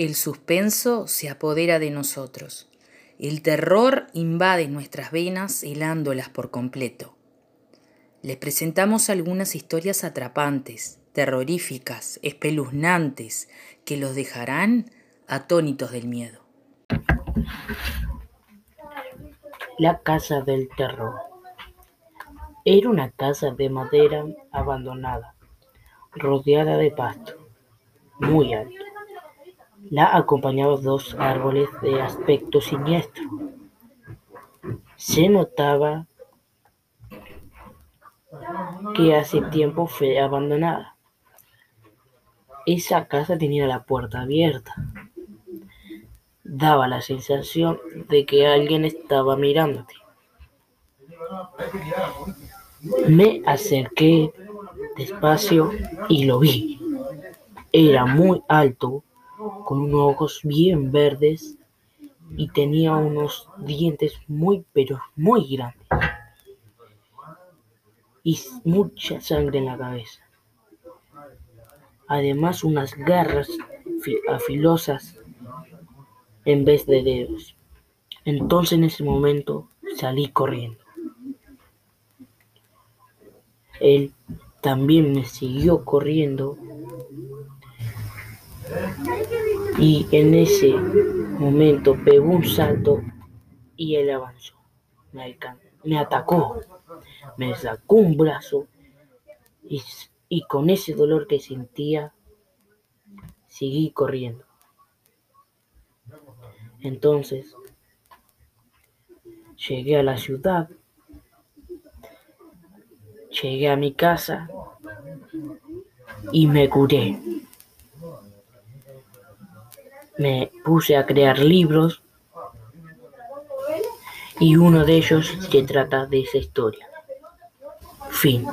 El suspenso se apodera de nosotros. El terror invade nuestras venas helándolas por completo. Les presentamos algunas historias atrapantes, terroríficas, espeluznantes, que los dejarán atónitos del miedo. La casa del terror. Era una casa de madera abandonada, rodeada de pasto, muy alto. La acompañaban dos árboles de aspecto siniestro. Se notaba que hace tiempo fue abandonada. Esa casa tenía la puerta abierta. Daba la sensación de que alguien estaba mirándote. Me acerqué despacio y lo vi. Era muy alto con unos ojos bien verdes y tenía unos dientes muy pero muy grandes y mucha sangre en la cabeza. Además unas garras afilosas en vez de dedos. Entonces en ese momento salí corriendo. Él también me siguió corriendo y en ese momento pegó un salto y él avanzó. Me, me atacó, me sacó un brazo y, y con ese dolor que sentía, seguí corriendo. Entonces, llegué a la ciudad, llegué a mi casa y me curé me puse a crear libros y uno de ellos se trata de esa historia. Fin.